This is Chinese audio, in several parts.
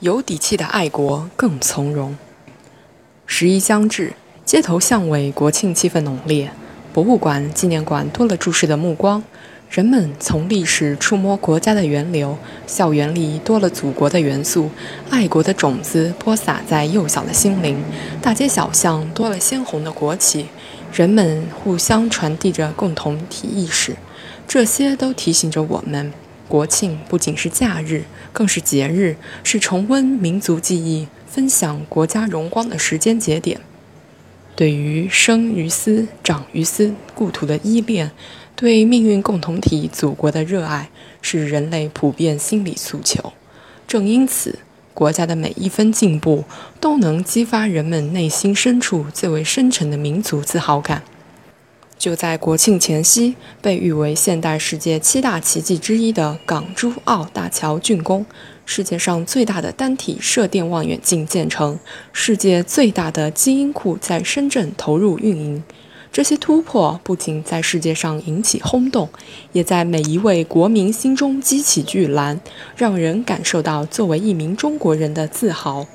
有底气的爱国更从容。十一将至，街头巷尾国庆气氛浓烈，博物馆、纪念馆多了注视的目光。人们从历史触摸国家的源流，校园里多了祖国的元素，爱国的种子播撒在幼小的心灵。大街小巷多了鲜红的国旗，人们互相传递着共同体意识。这些都提醒着我们，国庆不仅是假日，更是节日，是重温民族记忆、分享国家荣光的时间节点。对于生于斯、长于斯故土的依恋。对命运共同体祖国的热爱是人类普遍心理诉求，正因此，国家的每一分进步都能激发人们内心深处最为深沉的民族自豪感。就在国庆前夕，被誉为现代世界七大奇迹之一的港珠澳大桥竣工，世界上最大的单体射电望远镜建成，世界最大的基因库在深圳投入运营。这些突破不仅在世界上引起轰动，也在每一位国民心中激起巨澜，让人感受到作为一名中国人的自豪。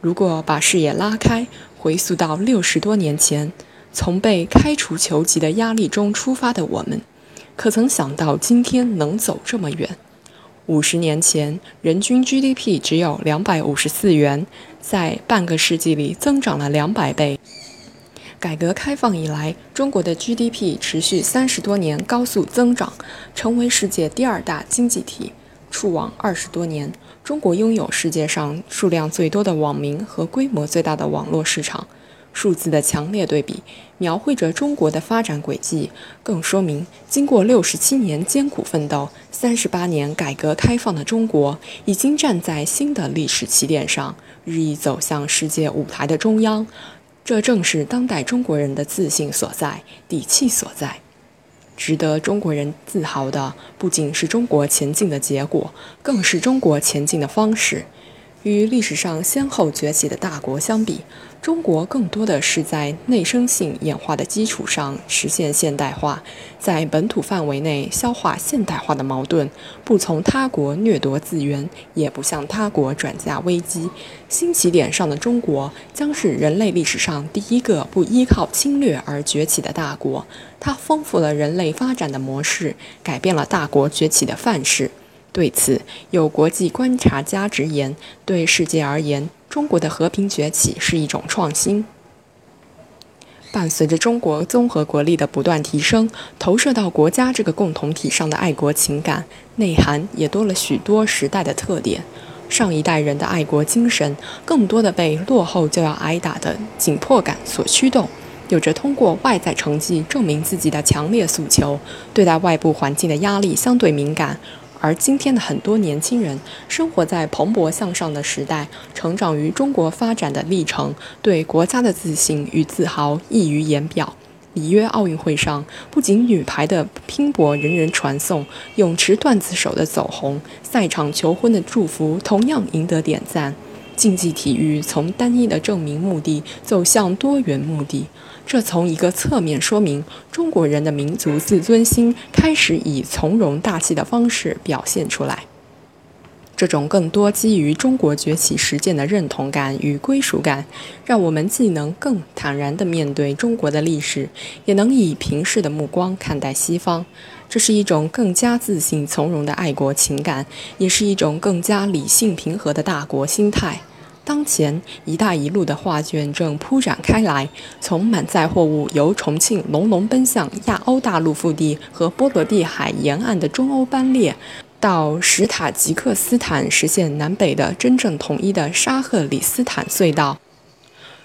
如果把视野拉开，回溯到六十多年前，从被开除球籍的压力中出发的我们，可曾想到今天能走这么远？五十年前，人均 GDP 只有两百五十四元，在半个世纪里增长了两百倍。改革开放以来，中国的 GDP 持续三十多年高速增长，成为世界第二大经济体。触网二十多年，中国拥有世界上数量最多的网民和规模最大的网络市场。数字的强烈对比，描绘着中国的发展轨迹，更说明经过六十七年艰苦奋斗、三十八年改革开放的中国，已经站在新的历史起点上，日益走向世界舞台的中央。这正是当代中国人的自信所在、底气所在。值得中国人自豪的，不仅是中国前进的结果，更是中国前进的方式。与历史上先后崛起的大国相比，中国更多的是在内生性演化的基础上实现现代化，在本土范围内消化现代化的矛盾，不从他国掠夺资源，也不向他国转嫁危机。新起点上的中国将是人类历史上第一个不依靠侵略而崛起的大国，它丰富了人类发展的模式，改变了大国崛起的范式。对此，有国际观察家直言：“对世界而言，中国的和平崛起是一种创新。伴随着中国综合国力的不断提升，投射到国家这个共同体上的爱国情感内涵也多了许多时代的特点。上一代人的爱国精神，更多的被落后就要挨打的紧迫感所驱动，有着通过外在成绩证明自己的强烈诉求，对待外部环境的压力相对敏感。”而今天的很多年轻人生活在蓬勃向上的时代，成长于中国发展的历程，对国家的自信与自豪溢于言表。里约奥运会上，不仅女排的拼搏人人传颂，泳池段子手的走红，赛场求婚的祝福同样赢得点赞。竞技体育从单一的证明目的走向多元目的，这从一个侧面说明中国人的民族自尊心开始以从容大气的方式表现出来。这种更多基于中国崛起实践的认同感与归属感，让我们既能更坦然地面对中国的历史，也能以平视的目光看待西方。这是一种更加自信从容的爱国情感，也是一种更加理性平和的大国心态。当前，“一带一路”的画卷正铺展开来，从满载货物由重庆隆隆奔向亚欧大陆腹地和波罗的海沿岸的中欧班列。到史塔吉克斯坦实现南北的真正统一的沙赫里斯坦隧道，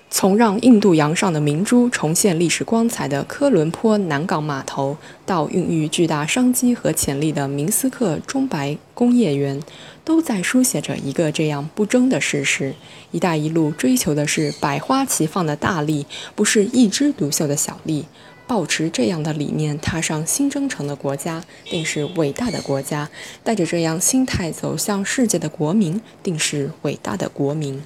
从让印度洋上的明珠重现历史光彩的科伦坡南港码头，到孕育巨大商机和潜力的明斯克中白工业园，都在书写着一个这样不争的事实：“一带一路”追求的是百花齐放的大利，不是一枝独秀的小利。抱持这样的理念，踏上新征程的国家，定是伟大的国家；带着这样心态走向世界的国民，定是伟大的国民。